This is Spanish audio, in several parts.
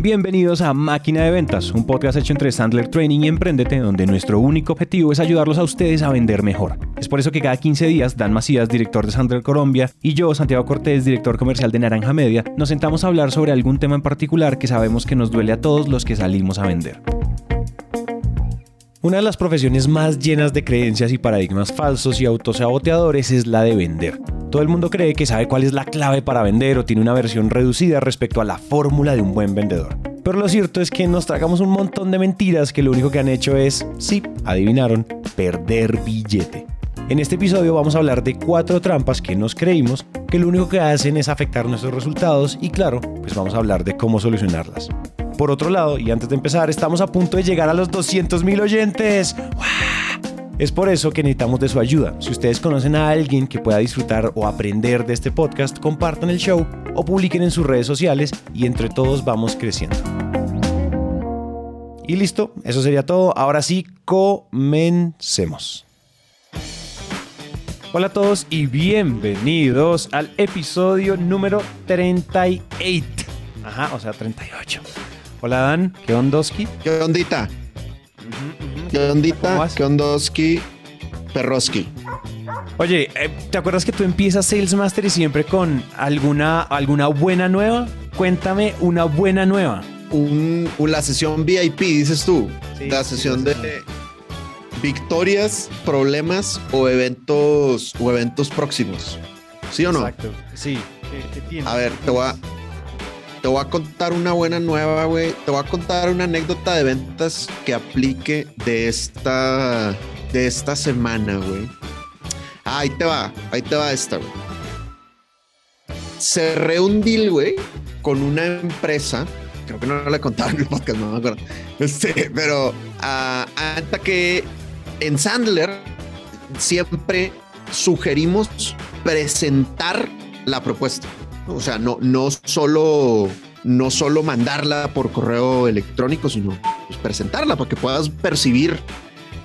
Bienvenidos a Máquina de Ventas, un podcast hecho entre Sandler Training y Emprendete, donde nuestro único objetivo es ayudarlos a ustedes a vender mejor. Es por eso que cada 15 días Dan Macías, director de Sandler Colombia, y yo, Santiago Cortés, director comercial de Naranja Media, nos sentamos a hablar sobre algún tema en particular que sabemos que nos duele a todos los que salimos a vender. Una de las profesiones más llenas de creencias y paradigmas falsos y autosaboteadores es la de vender. Todo el mundo cree que sabe cuál es la clave para vender o tiene una versión reducida respecto a la fórmula de un buen vendedor. Pero lo cierto es que nos tragamos un montón de mentiras que lo único que han hecho es, sí, adivinaron, perder billete. En este episodio vamos a hablar de cuatro trampas que nos creímos que lo único que hacen es afectar nuestros resultados y claro, pues vamos a hablar de cómo solucionarlas. Por otro lado, y antes de empezar, estamos a punto de llegar a los 200 mil oyentes. Es por eso que necesitamos de su ayuda. Si ustedes conocen a alguien que pueda disfrutar o aprender de este podcast, compartan el show o publiquen en sus redes sociales y entre todos vamos creciendo. Y listo, eso sería todo. Ahora sí, comencemos. Hola a todos y bienvenidos al episodio número 38. Ajá, o sea, 38. Hola Dan, ¿qué ondoski? ¿Qué ondita? ¿Qué ondita? ¿Qué ondoski? Perroski. Oye, eh, ¿te acuerdas que tú empiezas Sales Master y siempre con alguna, alguna buena nueva? Cuéntame una buena nueva. Un, la sesión VIP, dices tú. Sí, la sesión sí, de victorias, problemas o eventos o eventos próximos. ¿Sí o no? Exacto. Sí. ¿Qué, qué tienes? A ver, te voy a, te voy a contar una buena nueva, güey. Te voy a contar una anécdota de ventas que aplique de esta, de esta semana, güey. Ah, ahí te va, ahí te va esta, güey. Cerré un deal, güey, con una empresa. Creo que no le contaba en el podcast, no me acuerdo. Este, pero ah, hasta que en Sandler siempre sugerimos presentar la propuesta. O sea, no, no solo no solo mandarla por correo electrónico, sino pues, presentarla para que puedas percibir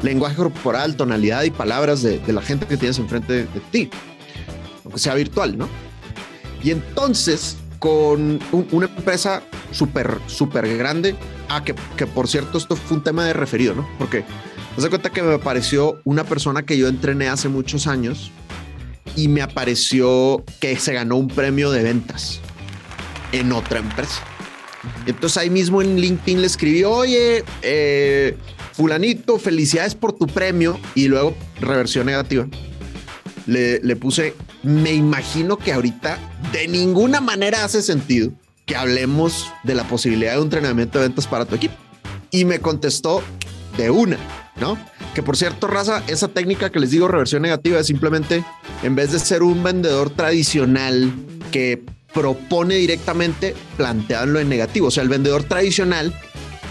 lenguaje corporal, tonalidad y palabras de, de la gente que tienes enfrente de, ti, aunque sea virtual, ¿no? Y entonces, con un- una empresa súper, súper grande, ah, que, que por cierto, esto fue un tema de referido, ¿no? Porque haz de cuenta que me apareció una persona que yo entrené hace muchos años y me apareció que se ganó un premio de ventas en otra empresa. Entonces ahí mismo en LinkedIn le escribí, oye, eh, fulanito, felicidades por tu premio y luego reversión negativa. Le, le puse, me imagino que ahorita de ninguna manera hace sentido que hablemos de la posibilidad de un entrenamiento de ventas para tu equipo. Y me contestó de una, ¿no? Que por cierto, raza, esa técnica que les digo, reversión negativa, es simplemente, en vez de ser un vendedor tradicional que propone directamente, plantearlo en negativo. O sea, el vendedor tradicional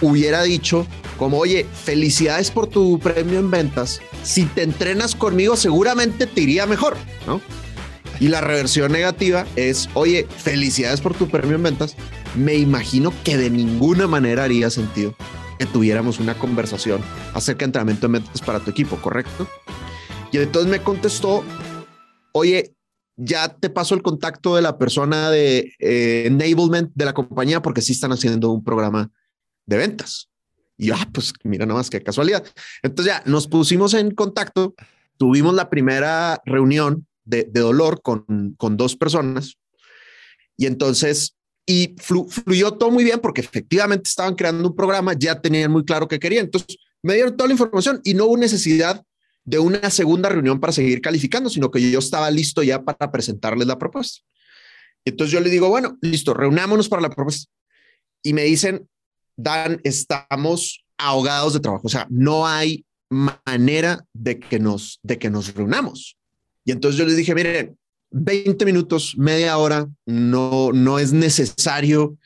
hubiera dicho como, oye, felicidades por tu premio en ventas. Si te entrenas conmigo, seguramente te iría mejor, ¿no? Y la reversión negativa es, oye, felicidades por tu premio en ventas. Me imagino que de ninguna manera haría sentido que tuviéramos una conversación acerca de entrenamiento de ventas para tu equipo, ¿correcto? Y entonces me contestó, oye, ya te paso el contacto de la persona de eh, enablement de la compañía porque sí están haciendo un programa de ventas. Y yo, ah, pues mira nomás qué casualidad. Entonces ya nos pusimos en contacto, tuvimos la primera reunión de, de dolor con, con dos personas y entonces, y flu- fluyó todo muy bien porque efectivamente estaban creando un programa, ya tenían muy claro qué querían. Entonces me dieron toda la información y no hubo necesidad de una segunda reunión para seguir calificando, sino que yo estaba listo ya para presentarles la propuesta. Entonces yo le digo, bueno, listo, reunámonos para la propuesta. Y me dicen, Dan, estamos ahogados de trabajo, o sea, no hay manera de que nos, de que nos reunamos. Y entonces yo les dije, miren, 20 minutos, media hora, no, no es necesario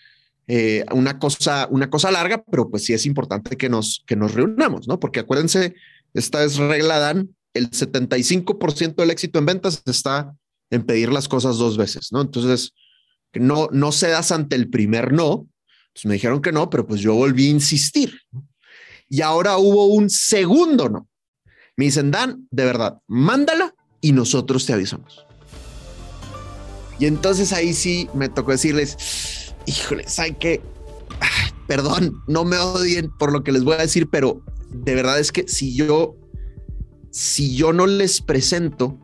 eh, una, cosa, una cosa larga, pero pues sí es importante que nos, que nos reunamos, ¿no? Porque acuérdense, esta es regla Dan, el 75% del éxito en ventas está en pedir las cosas dos veces, ¿no? Entonces, no, no cedas ante el primer no. Me dijeron que no, pero pues yo volví a insistir. Y ahora hubo un segundo no. Me dicen, Dan, de verdad, mándala y nosotros te avisamos. Y entonces ahí sí me tocó decirles, híjole, ¿saben qué? Perdón, no me odien por lo que les voy a decir, pero de verdad es que si yo, si yo no les presento,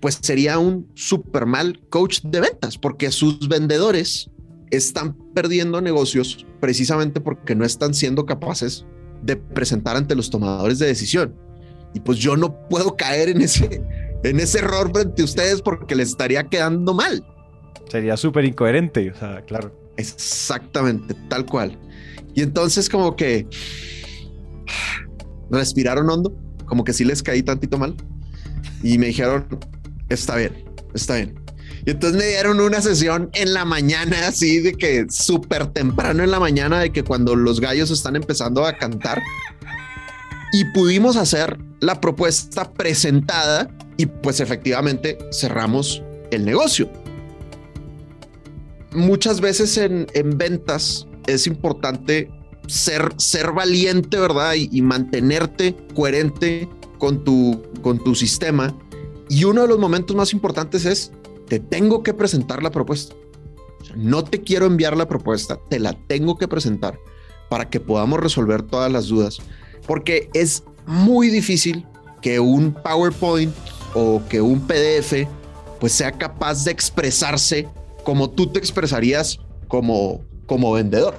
pues sería un super mal coach de ventas, porque sus vendedores están perdiendo negocios precisamente porque no están siendo capaces de presentar ante los tomadores de decisión. Y pues yo no puedo caer en ese, en ese error frente a ustedes porque les estaría quedando mal. Sería súper incoherente, o sea, claro. Exactamente, tal cual. Y entonces como que respiraron hondo, como que sí les caí tantito mal y me dijeron, está bien, está bien. Y entonces me dieron una sesión en la mañana, así de que súper temprano en la mañana, de que cuando los gallos están empezando a cantar. Y pudimos hacer la propuesta presentada y pues efectivamente cerramos el negocio. Muchas veces en, en ventas es importante ser, ser valiente, ¿verdad? Y, y, mantenerte coherente con tu, con tu sistema. Y uno de los momentos más importantes es, te tengo que presentar la propuesta. No te quiero enviar la propuesta, te la tengo que presentar para que podamos resolver todas las dudas. Porque es muy difícil que un PowerPoint o que un PDF pues sea capaz de expresarse como tú te expresarías como, como vendedor.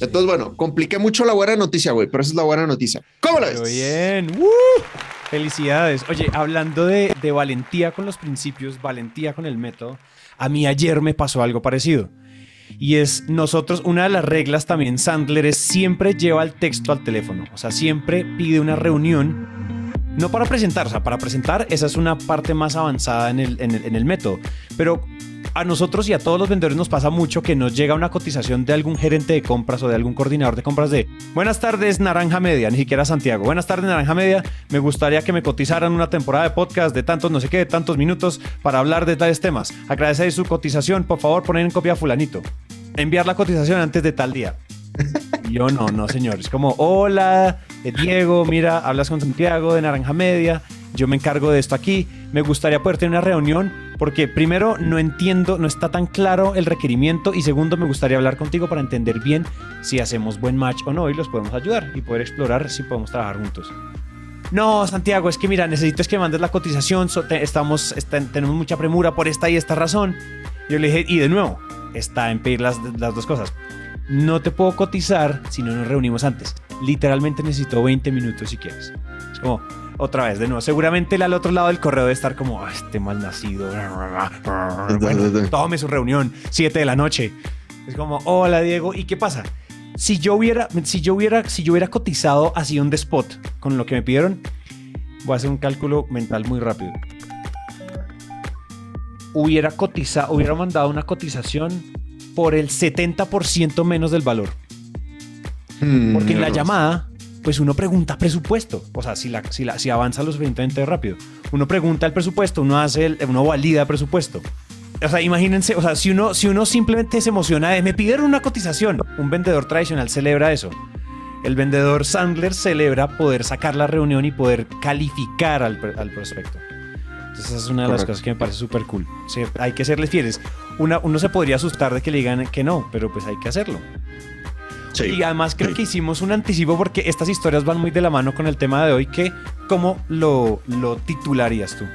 Entonces, bueno, compliqué mucho la buena noticia, güey, pero esa es la buena noticia. ¿Cómo la ves? bien. ¡Uh! Felicidades. Oye, hablando de, de valentía con los principios, valentía con el método, a mí ayer me pasó algo parecido. Y es nosotros, una de las reglas también, Sandler, es siempre lleva el texto al teléfono. O sea, siempre pide una reunión. No para presentar, o sea, para presentar, esa es una parte más avanzada en el, método. Pero a nosotros y a todos los vendedores nos pasa mucho que nos llega una cotización de algún gerente de compras o de algún coordinador de compras de Buenas tardes, Naranja Media, ni siquiera Santiago. Buenas tardes, Naranja Media. Me gustaría que me cotizaran una temporada de podcast de tantos, no sé qué, de tantos minutos para hablar de tales temas. Agradecer su cotización. Por favor, poner en copia a Fulanito. Enviar la cotización antes de tal día. Yo no, no, señor. Es como, hola, Diego, mira, hablas con Santiago de Naranja Media. Yo me encargo de esto aquí. Me gustaría poder tener una reunión porque primero no entiendo, no está tan claro el requerimiento y segundo me gustaría hablar contigo para entender bien si hacemos buen match o no y los podemos ayudar y poder explorar si podemos trabajar juntos. No, Santiago, es que mira, necesito es que mandes la cotización, estamos, está, tenemos mucha premura por esta y esta razón. Yo le dije, y de nuevo, está en pedir las, las dos cosas. No te puedo cotizar si no nos reunimos antes. Literalmente necesito 20 minutos si quieres. Es como, otra vez, de nuevo. Seguramente el al otro lado del correo debe estar como, ah, este mal nacido. Bueno, tome su reunión, 7 de la noche. Es como, hola Diego, ¿y qué pasa? Si yo hubiera, si yo hubiera, si yo hubiera cotizado así un spot con lo que me pidieron, voy a hacer un cálculo mental muy rápido. Hubiera cotizado, hubiera mandado una cotización por el 70% menos del valor. Hmm, Porque en la llamada, pues uno pregunta presupuesto. O sea, si, la, si, la, si avanza lo suficientemente rápido. Uno pregunta el presupuesto, uno hace el, uno valida el presupuesto. O sea, imagínense, o sea, si uno, si uno simplemente se emociona de me pidieron una cotización, un vendedor tradicional celebra eso. El vendedor Sandler celebra poder sacar la reunión y poder calificar al, al prospecto. Esa es una de las cosas que me parece súper cool. Hay que serles fieles. Una, uno se podría asustar de que le digan que no, pero pues hay que hacerlo. Sí. Y además creo que hicimos un anticipo porque estas historias van muy de la mano con el tema de hoy, que ¿cómo lo, lo titularías tú?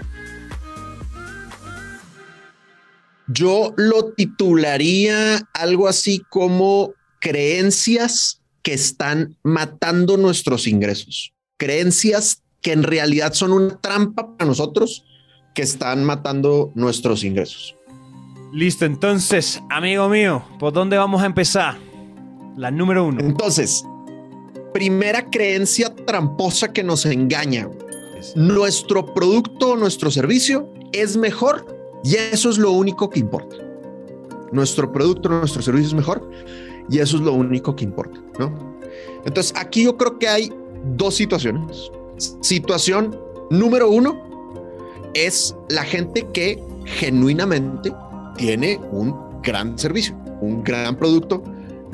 Yo lo titularía algo así como creencias que están matando nuestros ingresos. Creencias que en realidad son una trampa para nosotros que están matando nuestros ingresos. Listo, entonces, amigo mío, ¿por dónde vamos a empezar? La número uno. Entonces, primera creencia tramposa que nos engaña. Nuestro producto o nuestro servicio es mejor y eso es lo único que importa. Nuestro producto, nuestro servicio es mejor y eso es lo único que importa, ¿no? Entonces, aquí yo creo que hay dos situaciones. Situación número uno es la gente que genuinamente tiene un gran servicio, un gran producto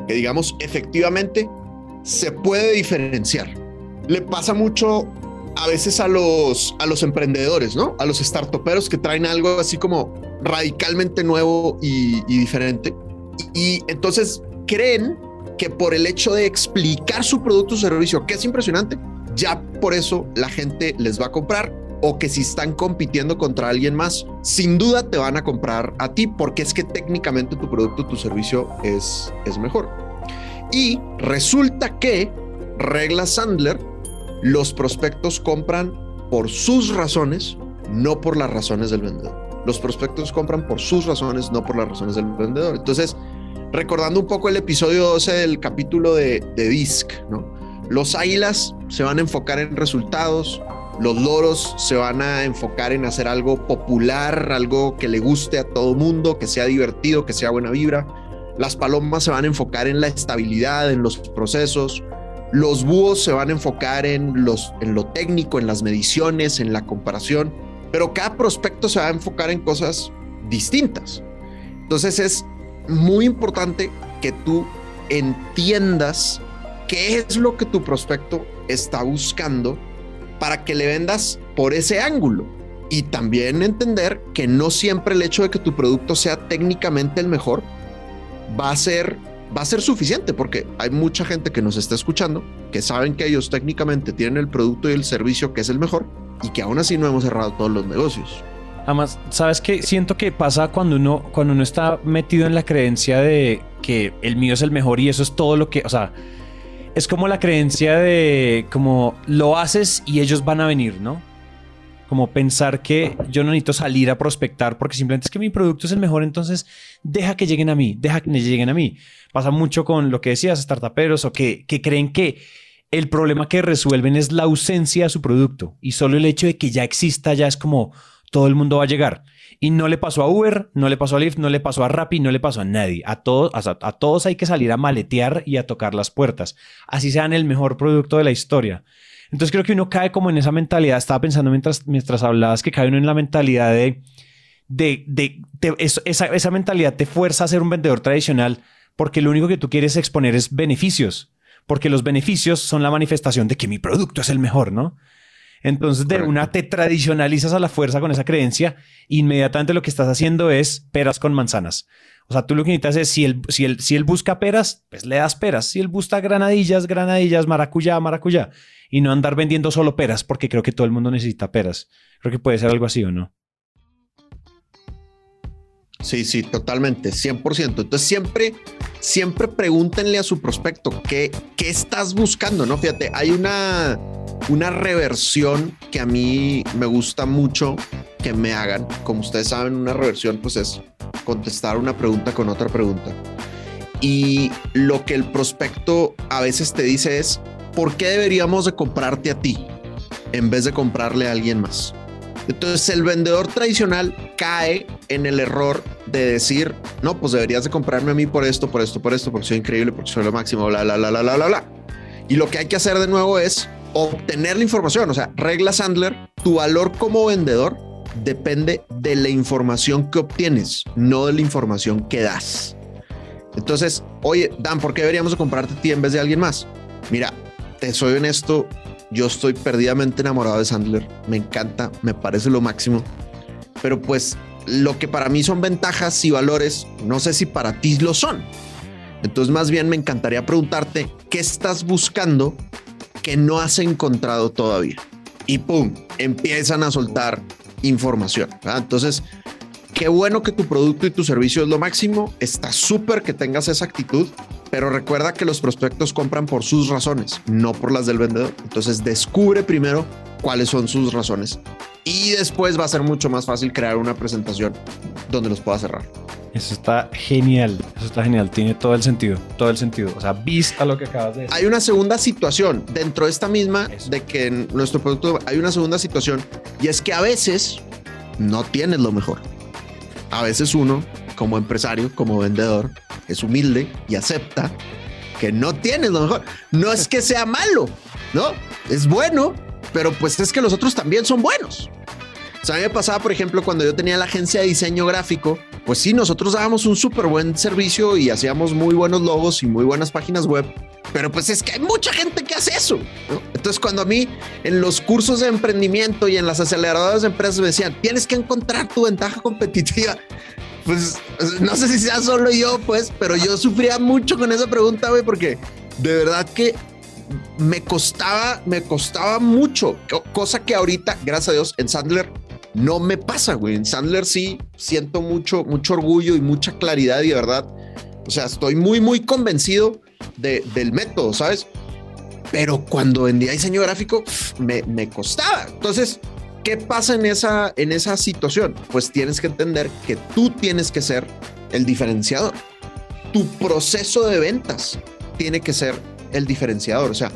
que digamos efectivamente se puede diferenciar. Le pasa mucho a veces a los, a los emprendedores, ¿no? A los startuperos que traen algo así como radicalmente nuevo y, y diferente. Y entonces creen que por el hecho de explicar su producto o servicio, que es impresionante, ya por eso la gente les va a comprar o que si están compitiendo contra alguien más, sin duda te van a comprar a ti porque es que técnicamente tu producto, tu servicio es, es mejor. Y resulta que, regla Sandler, los prospectos compran por sus razones, no por las razones del vendedor. Los prospectos compran por sus razones, no por las razones del vendedor. Entonces, recordando un poco el episodio 12 del capítulo de, de DISC, ¿no? Los águilas se van a enfocar en resultados, los loros se van a enfocar en hacer algo popular, algo que le guste a todo mundo, que sea divertido, que sea buena vibra. Las palomas se van a enfocar en la estabilidad, en los procesos. Los búhos se van a enfocar en, los, en lo técnico, en las mediciones, en la comparación. Pero cada prospecto se va a enfocar en cosas distintas. Entonces es muy importante que tú entiendas qué es lo que tu prospecto está buscando para que le vendas por ese ángulo. Y también entender que no siempre el hecho de que tu producto sea técnicamente el mejor va a ser va a ser suficiente porque hay mucha gente que nos está escuchando que saben que ellos técnicamente tienen el producto y el servicio que es el mejor y que aún así no hemos cerrado todos los negocios. Además, ¿sabes qué? Siento que pasa cuando uno, cuando uno está metido en la creencia de que el mío es el mejor y eso es todo lo que, o sea, es como la creencia de como lo haces y ellos van a venir, ¿no? Como pensar que yo no necesito salir a prospectar porque simplemente es que mi producto es el mejor, entonces deja que lleguen a mí, deja que lleguen a mí. Pasa mucho con lo que decías, startuperos o que, que creen que el problema que resuelven es la ausencia de su producto y solo el hecho de que ya exista ya es como todo el mundo va a llegar. Y no le pasó a Uber, no le pasó a Lyft, no le pasó a Rappi, no le pasó a nadie. A todos, a, todos hay que salir a maletear y a tocar las puertas. Así sean el mejor producto de la historia. Entonces creo que uno cae como en esa mentalidad. Estaba pensando mientras, mientras hablabas que cae uno en la mentalidad de, de, de, esa, esa mentalidad te fuerza a ser un vendedor tradicional porque lo único que tú quieres exponer es beneficios. Porque los beneficios son la manifestación de que mi producto es el mejor, ¿no? Entonces, de una te tradicionalizas a la fuerza con esa creencia, inmediatamente lo que estás haciendo es peras con manzanas. O sea, tú lo que necesitas es, si él, si él, si él busca peras, pues le das peras. Si él busca granadillas, granadillas, maracuyá, maracuyá. Y no andar vendiendo solo peras, porque creo que todo el mundo necesita peras. Creo que puede ser algo así o no. Sí, sí, totalmente, 100%. Entonces siempre, siempre pregúntenle a su prospecto qué, qué estás buscando, ¿no? Fíjate, hay una, una reversión que a mí me gusta mucho que me hagan. Como ustedes saben, una reversión pues es contestar una pregunta con otra pregunta. Y lo que el prospecto a veces te dice es, ¿por qué deberíamos de comprarte a ti en vez de comprarle a alguien más? Entonces el vendedor tradicional cae en el error de decir, no, pues deberías de comprarme a mí por esto, por esto, por esto, porque soy increíble, porque soy lo máximo, bla, bla, bla, bla, bla, bla. Y lo que hay que hacer de nuevo es obtener la información. O sea, regla Sandler, tu valor como vendedor depende de la información que obtienes, no de la información que das. Entonces, oye, Dan, ¿por qué deberíamos de comprarte a ti en vez de alguien más? Mira, te soy honesto, yo estoy perdidamente enamorado de Sandler. Me encanta, me parece lo máximo. Pero pues lo que para mí son ventajas y valores, no sé si para ti lo son. Entonces más bien me encantaría preguntarte, ¿qué estás buscando que no has encontrado todavía? Y pum, empiezan a soltar información. Entonces, qué bueno que tu producto y tu servicio es lo máximo. Está súper que tengas esa actitud, pero recuerda que los prospectos compran por sus razones, no por las del vendedor. Entonces descubre primero cuáles son sus razones y después va a ser mucho más fácil crear una presentación donde los pueda cerrar. Eso está genial, eso está genial, tiene todo el sentido, todo el sentido. O sea, vista lo que acabas de decir. Hay una segunda situación dentro de esta misma de que en nuestro producto hay una segunda situación y es que a veces no tienes lo mejor. A veces uno, como empresario, como vendedor, es humilde y acepta que no tienes lo mejor. No es que sea malo, ¿no? Es bueno, pero pues es que los otros también son buenos. O sea, a mí me pasaba, por ejemplo, cuando yo tenía la agencia de diseño gráfico, pues sí, nosotros dábamos un súper buen servicio y hacíamos muy buenos logos y muy buenas páginas web, pero pues es que hay mucha gente que hace eso. Entonces, cuando a mí en los cursos de emprendimiento y en las aceleradoras de empresas me decían, tienes que encontrar tu ventaja competitiva, pues no sé si sea solo yo, pues, pero yo sufría mucho con esa pregunta, güey, porque de verdad que me costaba, me costaba mucho, cosa que ahorita, gracias a Dios, en Sandler no me pasa, güey. En Sandler sí siento mucho, mucho orgullo y mucha claridad y de verdad, o sea, estoy muy, muy convencido de, del método, ¿sabes? Pero cuando vendía diseño gráfico, me, me costaba. Entonces, ¿qué pasa en esa, en esa situación? Pues tienes que entender que tú tienes que ser el diferenciador. Tu proceso de ventas tiene que ser el diferenciador. O sea,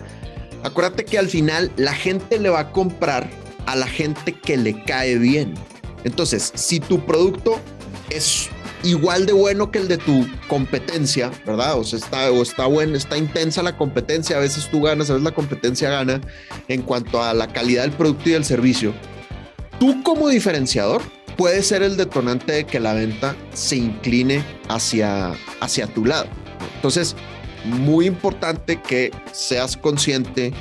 acuérdate que al final la gente le va a comprar a la gente que le cae bien. Entonces, si tu producto es igual de bueno que el de tu competencia, ¿verdad? O sea, está, o está bueno, está intensa la competencia, a veces tú ganas, a veces la competencia gana en cuanto a la calidad del producto y del servicio. Tú como diferenciador puedes ser el detonante de que la venta se incline hacia, hacia tu lado. Entonces, muy importante que seas consciente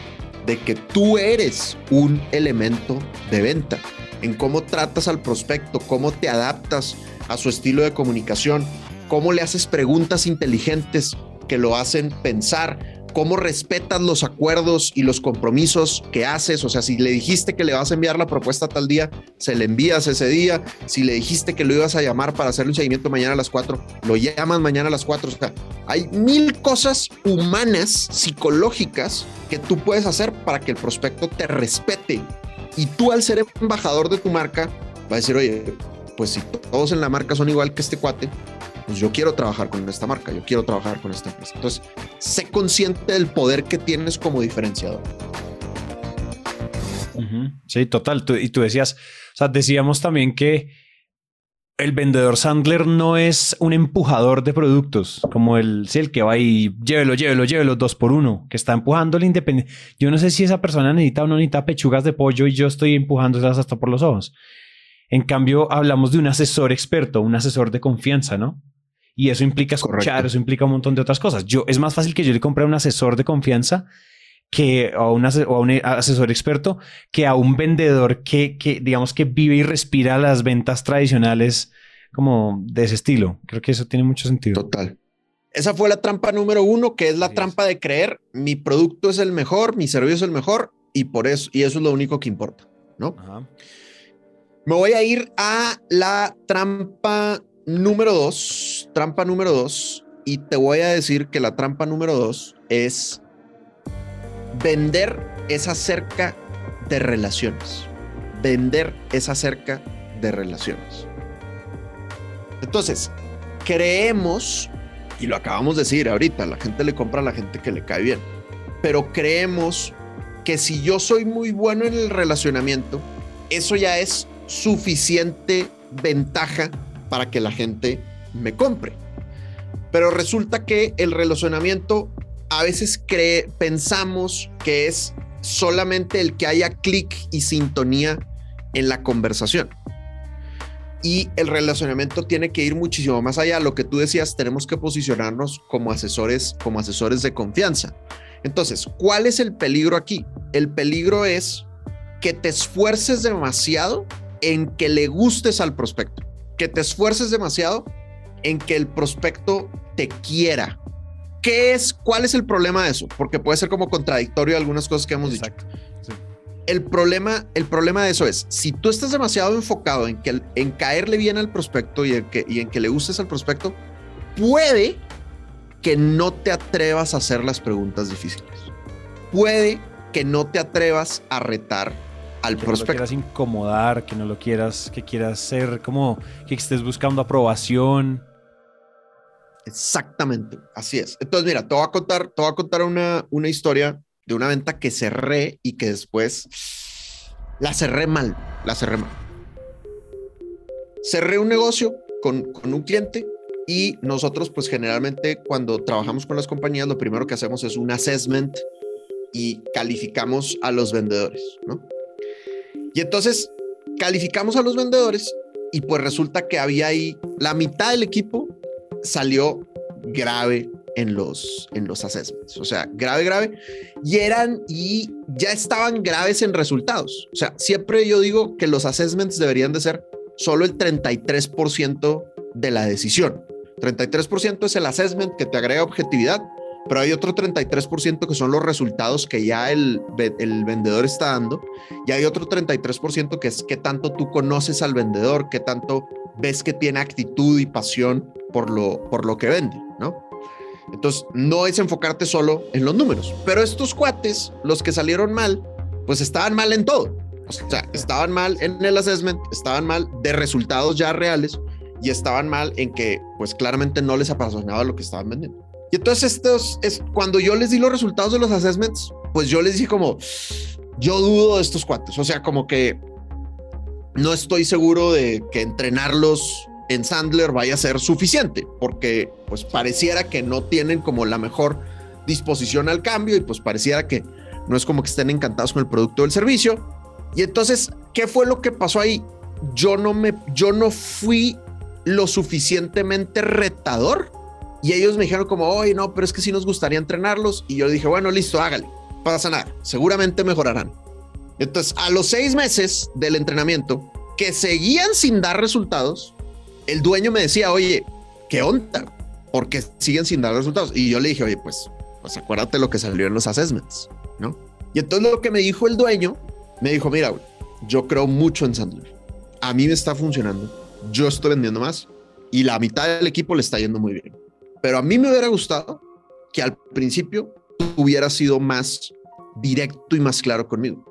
de que tú eres un elemento de venta, en cómo tratas al prospecto, cómo te adaptas a su estilo de comunicación, cómo le haces preguntas inteligentes que lo hacen pensar, cómo respetas los acuerdos y los compromisos que haces. O sea, si le dijiste que le vas a enviar la propuesta tal día, se le envías ese día. Si le dijiste que lo ibas a llamar para hacerle un seguimiento mañana a las 4, lo llamas mañana a las 4. O sea, hay mil cosas humanas, psicológicas, que tú puedes hacer para que el prospecto te respete. Y tú al ser embajador de tu marca, va a decir, oye, pues si todos en la marca son igual que este cuate, pues yo quiero trabajar con esta marca, yo quiero trabajar con esta empresa. Entonces, sé consciente del poder que tienes como diferenciador. Sí, total. y tú decías, o sea, decíamos también que el vendedor Sandler no es un empujador de productos, como el, sí, el que va y llévelo, llévelo, llévelo, dos por uno, que está empujando el independiente. Yo no sé si esa persona necesita o no necesita pechugas de pollo y yo estoy empujándolas hasta por los ojos. En cambio, hablamos de un asesor experto, un asesor de confianza, ¿no? Y eso implica escuchar, eso implica un montón de otras cosas. Yo, es más fácil que yo le compre a un asesor de confianza que a un, asesor experto que a un vendedor que, que, digamos que vive y respira las ventas tradicionales como de ese estilo. Creo que eso tiene mucho sentido. Total. Esa fue la trampa número uno, que es la trampa de creer mi producto es el mejor, mi servicio es el mejor y por eso, y eso es lo único que importa, ¿no? Me voy a ir a la trampa número dos, trampa número dos, y te voy a decir que la trampa número dos es vender es acerca de relaciones. Vender es acerca de relaciones. Entonces, creemos, y lo acabamos de decir ahorita, la gente le compra a la gente que le cae bien, pero creemos que si yo soy muy bueno en el relacionamiento, eso ya es suficiente ventaja para que la gente me compre. Pero resulta que el relacionamiento a veces pensamos que es solamente el que haya clic y sintonía en la conversación. Y el relacionamiento tiene que ir muchísimo más allá. Lo que tú decías, tenemos que posicionarnos como asesores, como asesores de confianza. Entonces, ¿cuál es el peligro aquí? El peligro es que te esfuerces demasiado en que le gustes al prospecto que te esfuerces demasiado en que el prospecto te quiera. ¿Qué es? ¿Cuál es el problema de eso? Porque puede ser como contradictorio algunas cosas que hemos dicho. El problema, el problema de eso es, si tú estás demasiado enfocado en, que, en caerle bien al prospecto y en, que, y en que le gustes al prospecto, puede que no te atrevas a hacer las preguntas difíciles. Puede que no te atrevas a retar al que prospecto. No lo quieras incomodar, que no lo quieras, que quieras ser como que estés buscando aprobación. Exactamente, así es. Entonces, mira, te voy a contar, te voy a contar una, una historia de una venta que cerré y que después la cerré mal, la cerré mal. Cerré un negocio con, con un cliente y nosotros, pues generalmente cuando trabajamos con las compañías, lo primero que hacemos es un assessment y calificamos a los vendedores, ¿no? Y entonces calificamos a los vendedores y pues resulta que había ahí la mitad del equipo salió grave en los, en los assessments. O sea, grave, grave. Y eran y ya estaban graves en resultados. O sea, siempre yo digo que los assessments deberían de ser solo el 33% de la decisión. 33% es el assessment que te agrega objetividad, pero hay otro 33% que son los resultados que ya el, el vendedor está dando y hay otro 33% que es qué tanto tú conoces al vendedor, qué tanto ves que tiene actitud y pasión por lo, por lo que vende, ¿no? Entonces, no es enfocarte solo en los números, pero estos cuates, los que salieron mal, pues estaban mal en todo. O sea, estaban mal en el assessment, estaban mal de resultados ya reales y estaban mal en que, pues claramente no les apasionaba lo que estaban vendiendo. Y entonces estos es cuando yo les di los resultados de los assessments, pues yo les dije como, yo dudo de estos cuates. O sea, como que no estoy seguro de que entrenarlos en Sandler vaya a ser suficiente, porque pues pareciera que no tienen como la mejor disposición al cambio y pues pareciera que no es como que estén encantados con el producto o el servicio. Y entonces, ¿qué fue lo que pasó ahí? Yo no me, yo no fui lo suficientemente retador y ellos me dijeron como, oye, no, pero es que sí nos gustaría entrenarlos. Y yo dije, bueno, listo, hágale, pasa nada, seguramente mejorarán. Entonces, a los seis meses del entrenamiento, que seguían sin dar resultados, el dueño me decía, oye, ¿qué onda? Porque siguen sin dar resultados. Y yo le dije, oye, pues, pues acuérdate lo que salió en los assessments, ¿no? Y entonces lo que me dijo el dueño, me dijo, mira, yo creo mucho en Sandler. A mí me está funcionando. Yo estoy vendiendo más y la mitad del equipo le está yendo muy bien. Pero a mí me hubiera gustado que al principio hubiera sido más directo y más claro conmigo,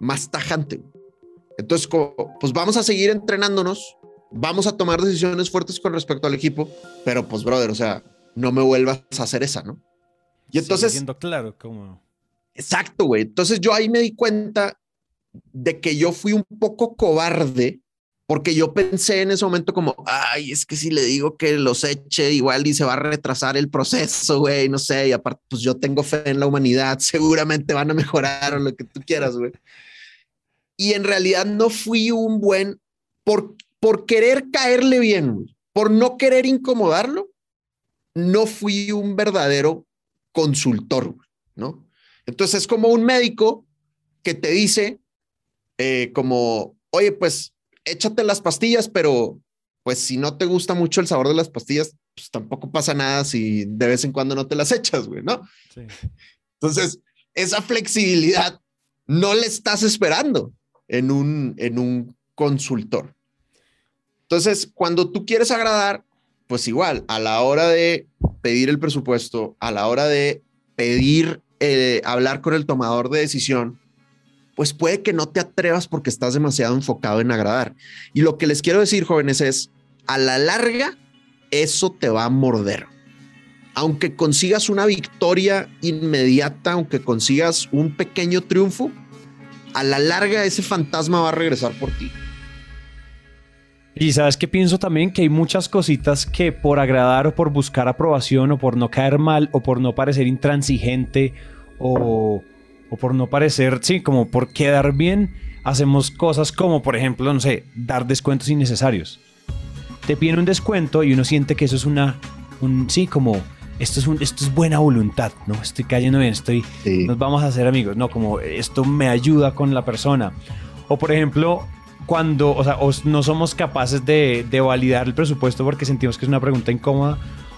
más tajante. Entonces, pues vamos a seguir entrenándonos, vamos a tomar decisiones fuertes con respecto al equipo, pero pues, brother, o sea, no me vuelvas a hacer esa, ¿no? Y entonces... Siendo claro, como... Exacto, güey. Entonces yo ahí me di cuenta de que yo fui un poco cobarde porque yo pensé en ese momento como, ay, es que si le digo que los eche igual y se va a retrasar el proceso, güey, no sé, y aparte, pues yo tengo fe en la humanidad, seguramente van a mejorar o lo que tú quieras, güey. Y en realidad no fui un buen, por, por querer caerle bien, por no querer incomodarlo, no fui un verdadero consultor, ¿no? Entonces es como un médico que te dice, eh, como, oye, pues échate las pastillas, pero pues si no te gusta mucho el sabor de las pastillas, pues tampoco pasa nada si de vez en cuando no te las echas, güey, ¿no? Sí. Entonces, esa flexibilidad no le estás esperando en un, en un consultor. Entonces, cuando tú quieres agradar, pues igual, a la hora de pedir el presupuesto, a la hora de pedir, eh, hablar con el tomador de decisión, pues puede que no te atrevas porque estás demasiado enfocado en agradar. Y lo que les quiero decir, jóvenes, es, a la larga, eso te va a morder. Aunque consigas una victoria inmediata, aunque consigas un pequeño triunfo, a la larga ese fantasma va a regresar por ti. Y sabes que pienso también que hay muchas cositas que por agradar o por buscar aprobación o por no caer mal o por no parecer intransigente o, o por no parecer, sí, como por quedar bien, hacemos cosas como, por ejemplo, no sé, dar descuentos innecesarios. Te piden un descuento y uno siente que eso es una, un, sí, como, esto es, un, esto es buena voluntad, ¿no? Estoy cayendo bien, estoy, nos vamos a hacer amigos, no, como esto me ayuda con la persona. O por ejemplo, cuando, o sea, no somos capaces de, de, validar el presupuesto porque sentimos que es una pregunta incómoda.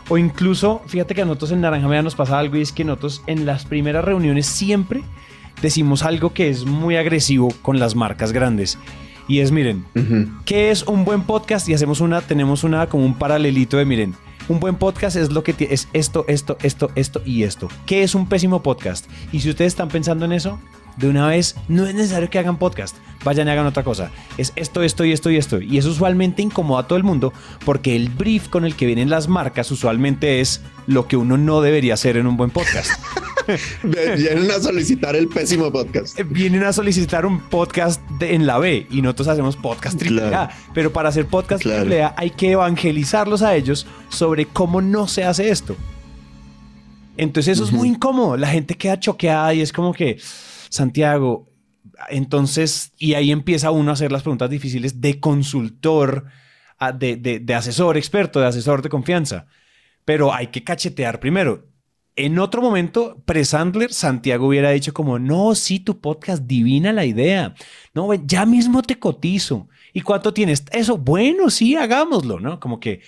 O incluso, fíjate que a nosotros en Naranja Media nos pasa algo y es que nosotros en las primeras reuniones siempre decimos algo que es muy agresivo con las marcas grandes. Y es, miren, ¿qué es un buen podcast? Y hacemos una, tenemos una como un paralelito de, miren, un buen podcast es lo que es esto, esto, esto, esto y esto. ¿Qué es un pésimo podcast? Y si ustedes están pensando en eso, de una vez, no es necesario que hagan podcast, vayan y hagan otra cosa. Es esto, esto y esto y esto. Y eso usualmente incomoda a todo el mundo porque el brief con el que vienen las marcas usualmente es lo que uno no debería hacer en un buen podcast. Vienen a solicitar el pésimo podcast. Eh, vienen a solicitar un podcast en la B y nosotros hacemos podcast triple A. Pero para hacer podcast triple A hay que evangelizarlos a ellos sobre cómo no se hace esto. Entonces eso es muy incómodo. La gente queda choqueada y es como que Santiago, entonces, y ahí empieza uno a hacer las preguntas difíciles de consultor, de, de, asesor experto, de asesor de confianza. Pero hay que cachetear primero. En otro momento, pre-Sandler, Santiago hubiera dicho como, no, sí, tu podcast, divina la idea. No, ya mismo te cotizo. ¿Y cuánto tienes? Eso, bueno, sí, hagámoslo, ¿no? Como que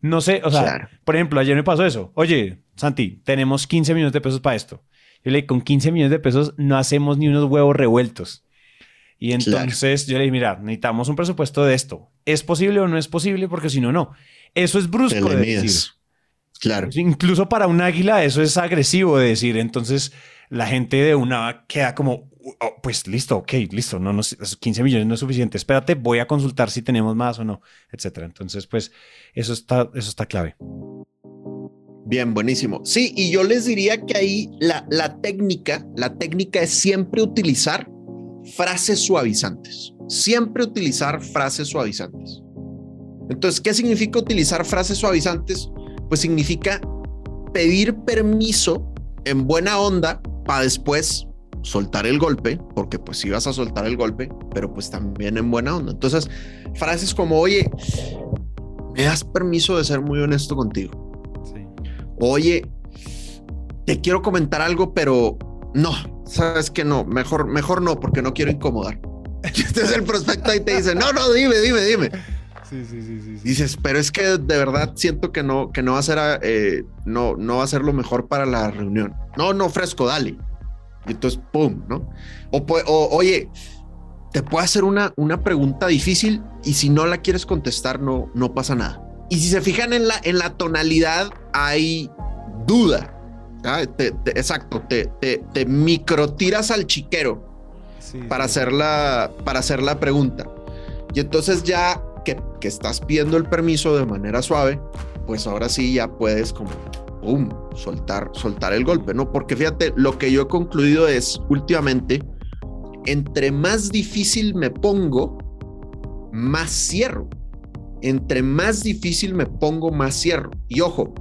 No sé, o sea, por ejemplo, ayer me pasó eso. Oye, Santi, tenemos 15 millones de pesos para esto. Yo le dije, con 15 millones de pesos no hacemos ni unos huevos revueltos. Y entonces yo le dije, mira, necesitamos un presupuesto de esto. ¿Es posible o no es posible? Porque si no, no. Eso es brusco de decir. Claro. Incluso para un águila eso es agresivo de decir. Entonces la gente de una queda como, oh, pues listo, ok, listo, no, no, 15 millones no es suficiente. Espérate, voy a consultar si tenemos más o no, etcétera. Entonces, pues eso está, eso está clave. Bien, buenísimo. Sí, y yo les diría que ahí la, la técnica, la técnica es siempre utilizar frases suavizantes. Siempre utilizar frases suavizantes. Entonces, ¿qué significa utilizar frases suavizantes? Pues significa pedir permiso en buena onda para después soltar el golpe, porque pues si vas a soltar el golpe, pero pues también en buena onda. Entonces, frases como, oye, ¿me das permiso de ser muy honesto contigo? Oye, te quiero comentar algo, pero no, sabes que no, mejor, mejor no, porque no quiero incomodar. Entonces el prospecto ahí te dice, no, no, dime, dime, dime. Sí, sí, sí, sí, Dices, pero es que de verdad siento que no, que no va a ser, eh, no, no va a ser lo mejor para la reunión. No, no, fresco, dale. Y entonces, pum, ¿no? O, o oye, te puedo hacer una, una pregunta difícil y si no la quieres contestar, no, no pasa nada. Y si se fijan en la, en la tonalidad, hay duda. exacto, te, te, te micro tiras al chiquero para, Hacer la, para hacer la pregunta. Y entonces ya que, que, estás pidiendo el permiso de manera suave, pues ahora sí ya puedes como, ¡pum!, soltar, soltar el golpe, ¿no? Porque fíjate, lo que yo he concluido es, últimamente, entre más difícil me pongo, más cierro. Entre más difícil me pongo, más cierro. Y ojo,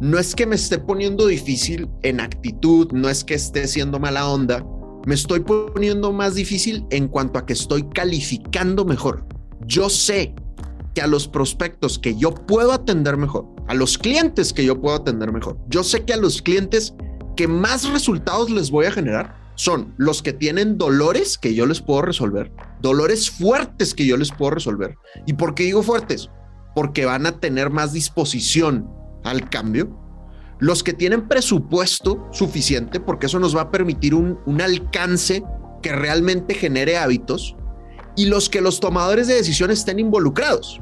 no es que me esté poniendo difícil en actitud, no es que esté siendo mala onda, me estoy poniendo más difícil en cuanto a que estoy calificando mejor. Yo sé que a los prospectos que yo puedo atender mejor, a los clientes que yo puedo atender mejor, yo sé que a los clientes que más resultados les voy a generar son los que tienen dolores que yo les puedo resolver, dolores fuertes que yo les puedo resolver. ¿Y por qué digo fuertes? Porque van a tener más disposición al cambio. Los que tienen presupuesto suficiente, porque eso nos va a permitir un, un alcance que realmente genere hábitos y los que los tomadores de decisiones estén involucrados.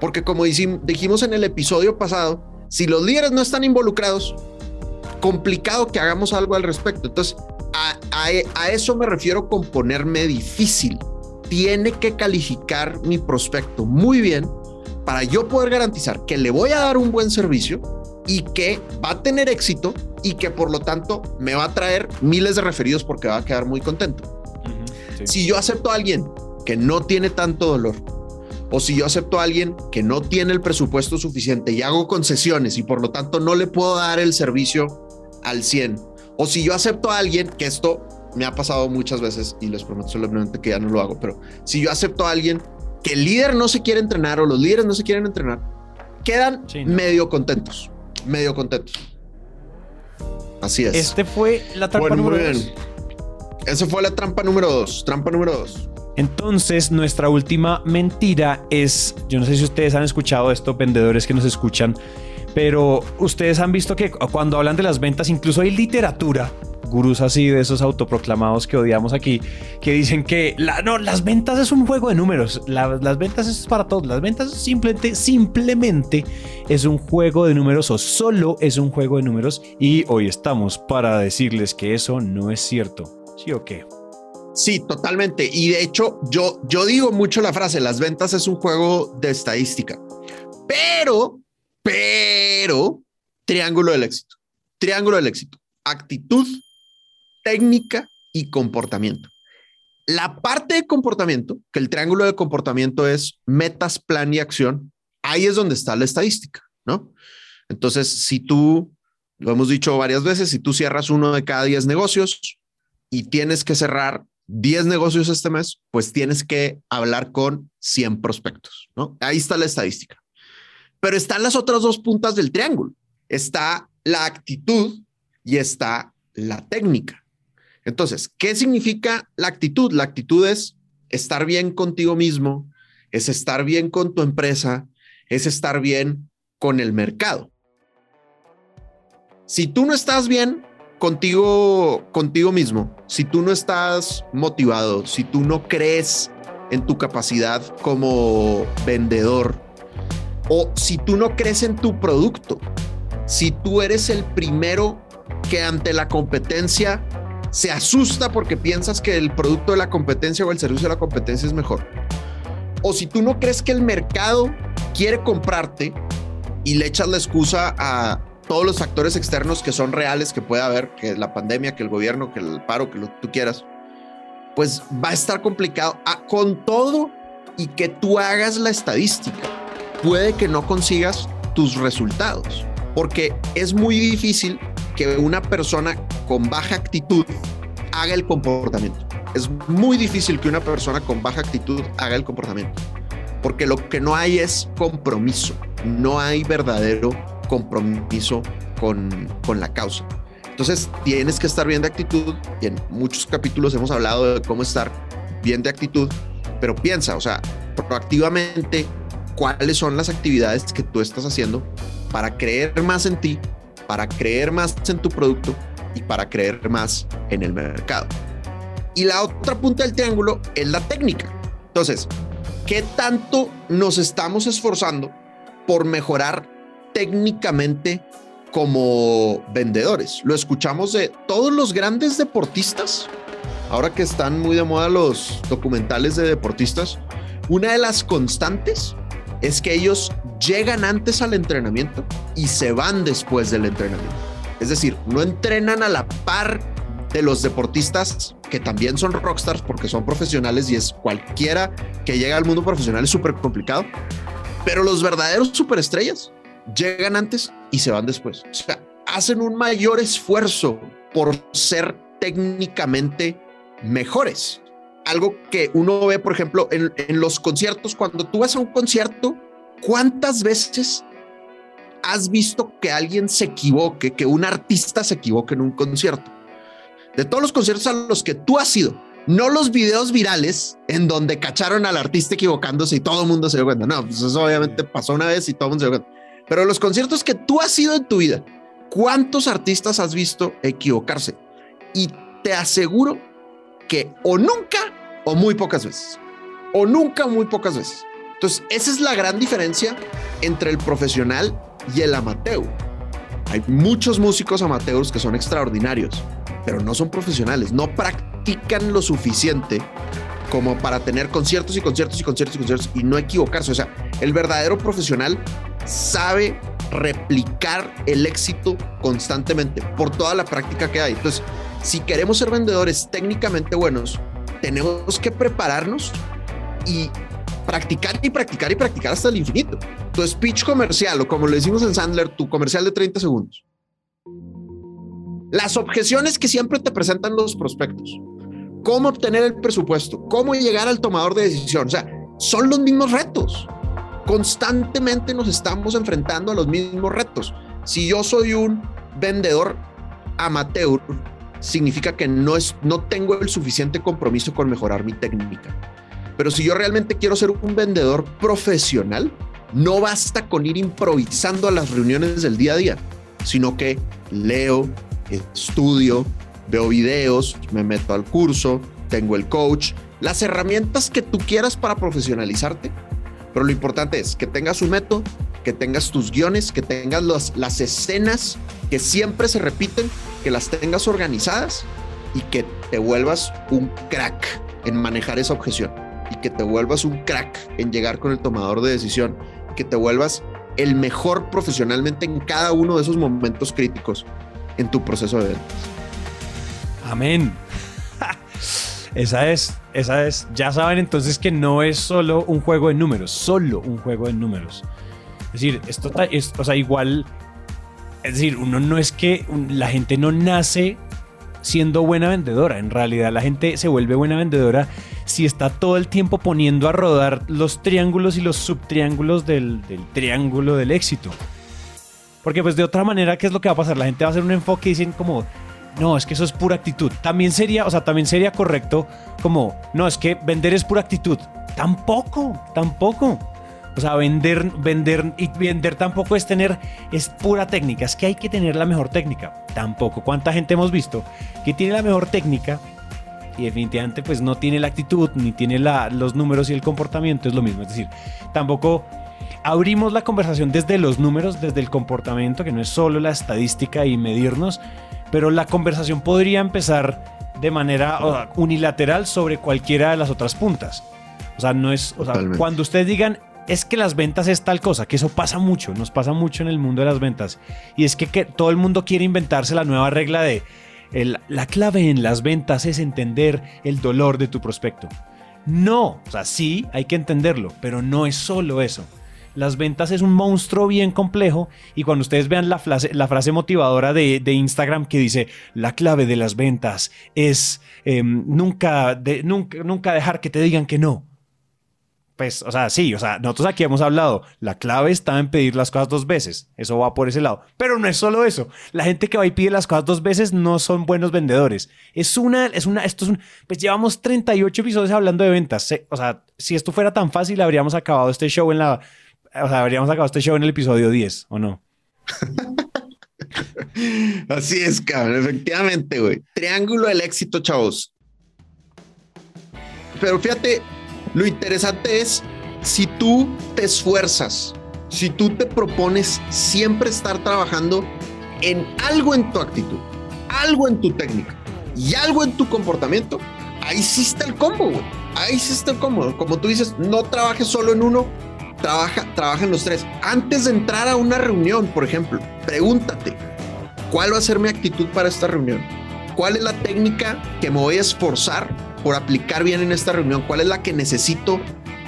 Porque como dijimos en el episodio pasado, si los líderes no están involucrados, complicado que hagamos algo al respecto. Entonces, a, a, eso me refiero con ponerme difícil. Tiene que calificar mi prospecto muy bien para yo poder garantizar que le voy a dar un buen servicio y que va a tener éxito y que por lo tanto me va a traer miles de referidos porque va a quedar muy contento. Si yo acepto a alguien que no tiene tanto dolor, o si yo acepto a alguien que no tiene el presupuesto suficiente y hago concesiones y por lo tanto no le puedo dar el servicio al 100, o si yo acepto a alguien, que esto me ha pasado muchas veces y les prometo solamente que ya no lo hago, pero si yo acepto a alguien que el líder no se quiere entrenar o los líderes no se quieren entrenar, quedan medio contentos, medio contentos. Así es. Este fue la trampa número dos. Esa fue la trampa número dos. Trampa número dos. Entonces, nuestra última mentira es, yo no sé si ustedes han escuchado esto, vendedores que nos escuchan, pero ustedes han visto que cuando hablan de las ventas, incluso hay literatura, gurús así de esos autoproclamados que odiamos aquí, que dicen que la, no, las ventas es un juego de números, las ventas es para todos, las ventas simplemente, simplemente es un juego de números o solo es un juego de números y hoy estamos para decirles que eso no es cierto. ¿Sí o qué? Sí, totalmente. Y de hecho, yo, yo digo mucho la frase, las ventas es un juego de estadística. Pero, pero, triángulo del éxito. Triángulo del éxito. Actitud, técnica y comportamiento. La parte de comportamiento, que el triángulo de comportamiento es metas, plan y acción, ahí es donde está la estadística, ¿no? Entonces, si tú, lo hemos dicho varias veces, si tú cierras uno de cada 10 negocios y tienes que cerrar 10 negocios este mes, pues tienes que hablar con 100 prospectos, ¿no? Ahí está la estadística. Pero están las otras dos puntas del triángulo. Está la actitud y está la técnica. Entonces, ¿qué significa la actitud? La actitud es estar bien contigo mismo, es estar bien con tu empresa, es estar bien con el mercado. Si tú no estás bien contigo, contigo mismo, si tú no estás motivado, si tú no crees en tu capacidad como vendedor, o si tú no crees en tu producto, si tú eres el primero que ante la competencia se asusta porque piensas que el producto de la competencia o el servicio de la competencia es mejor, o si tú no crees que el mercado quiere comprarte y le echas la excusa a todos los factores externos que son reales que puede haber, que la pandemia, que el gobierno, que el paro, que lo que tú quieras, pues va a estar complicado. Ah, con todo y que tú hagas la estadística, puede que no consigas tus resultados, porque es muy difícil que una persona con baja actitud haga el comportamiento. Es muy difícil que una persona con baja actitud haga el comportamiento, porque lo que no hay es compromiso, no hay verdadero compromiso con, con la causa. Entonces tienes que estar bien de actitud y en muchos capítulos hemos hablado de cómo estar bien de actitud, pero piensa, o sea, proactivamente cuáles son las actividades que tú estás haciendo para creer más en ti, para creer más en tu producto y para creer más en el mercado. Y la otra punta del triángulo es la técnica. Entonces, ¿qué tanto nos estamos esforzando por mejorar técnicamente como vendedores? Lo escuchamos de todos los grandes deportistas. Ahora que están muy de moda los documentales de deportistas, una de las constantes es que ellos llegan antes al entrenamiento y se van después del entrenamiento. Es decir, no entrenan a la par de los deportistas que también son rockstars porque son profesionales y es cualquiera que llega al mundo profesional es súper complicado. Pero los verdaderos superestrellas llegan antes y se van después. O sea, hacen un mayor esfuerzo por ser técnicamente mejores. Algo que uno ve, por ejemplo, en, en los conciertos, cuando tú vas a un concierto, ¿cuántas veces has visto que alguien se equivoque, que un artista se equivoque en un concierto? de todos los conciertos a los que tú has ido, no los videos virales en donde cacharon al artista equivocándose y todo el mundo se dio cuenta. No, pues eso obviamente pasó una vez y todo el mundo se dio cuenta. Pero los conciertos que tú has ido en tu vida, ¿cuántos artistas has visto equivocarse? Y te aseguro que o nunca o muy pocas veces. O nunca muy pocas veces. Entonces, esa es la gran diferencia entre el profesional y el amateur. Hay muchos músicos amateurs que son extraordinarios, pero no son profesionales, no practican lo suficiente como para tener conciertos y conciertos y conciertos y conciertos y no equivocarse. O sea, el verdadero profesional sabe replicar el éxito constantemente por toda la práctica que hay. Entonces, si queremos ser vendedores técnicamente buenos, tenemos que prepararnos y practicar y practicar y practicar hasta el infinito. Tu speech comercial, o como le decimos en Sandler, tu comercial de 30 segundos las objeciones que siempre te presentan los prospectos, cómo obtener el presupuesto, cómo llegar al tomador de decisión, o sea, son los mismos retos. Constantemente nos estamos enfrentando a los mismos retos. Si yo soy un vendedor amateur, significa que no, es, no tengo el suficiente compromiso con mejorar mi técnica. Pero si yo realmente quiero ser un vendedor profesional, no basta con ir improvisando a las reuniones del día a día, sino que leo, estudio, veo videos, me meto al curso, tengo el coach, las herramientas que tú quieras para profesionalizarte. Pero lo importante es que tengas un método, que tengas tus guiones, que tengas las escenas que siempre se repiten, que las tengas organizadas y que te vuelvas un crack en manejar esa objeción y que te vuelvas un crack en llegar con el tomador de decisión, que te vuelvas el mejor profesionalmente en cada uno de esos momentos críticos en tu proceso de ventas. Amén. Esa es, esa es, ya saben entonces que no es solo un juego de números, solo un juego de números. Es decir, esto es, o sea, igual, es decir, uno no es que la gente no nace siendo buena vendedora, en realidad la gente se vuelve buena vendedora si está todo el tiempo poniendo a rodar los triángulos y los subtriángulos del, del triángulo del éxito. Porque pues de otra manera, ¿qué es lo que va a pasar? La gente va a hacer un enfoque y dicen como, no, es que eso es pura actitud. También sería, o sea, también sería correcto como, no, es que vender es pura actitud. Tampoco, tampoco. O sea, vender, vender y vender tampoco es tener, es pura técnica. Es que hay que tener la mejor técnica. Tampoco. ¿Cuánta gente hemos visto que tiene la mejor técnica y definitivamente pues no tiene la actitud, ni tiene la, los números y el comportamiento? Es lo mismo. Es decir, tampoco abrimos la conversación desde los números, desde el comportamiento, que no es solo la estadística y medirnos, pero la conversación podría empezar de manera unilateral sobre cualquiera de las otras puntas. O sea, no es, o sea, cuando ustedes digan es que las ventas es tal cosa, que eso pasa mucho, nos pasa mucho en el mundo de las ventas. Y es que, todo el mundo quiere inventarse la nueva regla de la clave en las ventas es entender el dolor de tu prospecto. No, o sea, sí, hay que entenderlo, pero no es solo eso. Las ventas es un monstruo bien complejo y cuando ustedes vean la frase, motivadora de, Instagram que dice la clave de las ventas es em, nunca, nunca, nunca dejar que te digan que no pues, o sea, sí, o sea, nosotros aquí hemos hablado, la clave está en pedir las cosas dos veces, eso va por ese lado, pero no es solo eso, la gente que va y pide las cosas dos veces no son buenos vendedores, es una, es una, esto es un, pues llevamos 38 episodios hablando de ventas, o sea, si esto fuera tan fácil habríamos acabado este show en la, o sea, habríamos acabado este show en el episodio 10, ¿o no? Así es, cabrón, efectivamente, güey. Triángulo del éxito, chavos. Pero fíjate, lo interesante es si tú te esfuerzas, si tú te propones siempre estar trabajando en algo en tu actitud, algo en tu técnica y algo en tu comportamiento, ahí sí está el combo, güey. Ahí sí está el combo. Como tú dices, no trabajes solo en uno, trabaja, trabaja en los tres. Antes de entrar a una reunión, por ejemplo, pregúntate, ¿cuál va a ser mi actitud para esta reunión? ¿Cuál es la técnica que me voy a esforzar por aplicar bien en esta reunión? ¿Cuál es la que necesito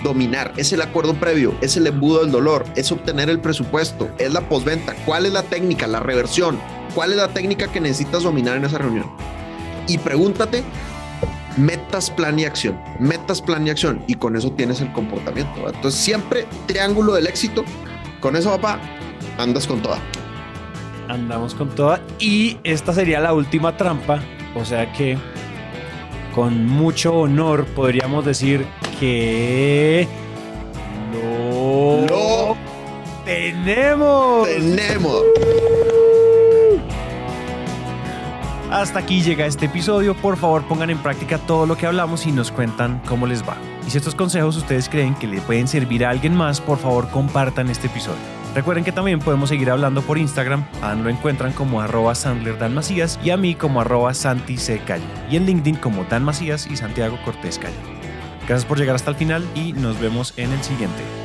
dominar? ¿Es el acuerdo previo? ¿Es el embudo del dolor? ¿Es obtener el presupuesto? ¿Es la postventa? ¿Cuál es la técnica? ¿La reversión? ¿Cuál es la técnica que necesitas dominar en esa reunión? Y pregúntate, metas, plan y acción. Metas, plan y acción. Y con eso tienes el comportamiento. Entonces, siempre triángulo del éxito. Con eso, papá, andas con toda. Andamos con toda. Y esta sería la última trampa. O sea que con mucho honor podríamos decir que lo, tenemos. Tenemos. Hasta aquí llega este episodio. Por favor, pongan en práctica todo lo que hablamos y nos cuentan cómo les va. Y si estos consejos ustedes creen que le pueden servir a alguien más, por favor, compartan este episodio. Recuerden que también podemos seguir hablando por Instagram. A Dan lo encuentran como arroba Sandler y a mí como arroba. Y en LinkedIn como Dan Macías y Santiago Cortés Calle. Gracias por llegar hasta el final y nos vemos en el siguiente.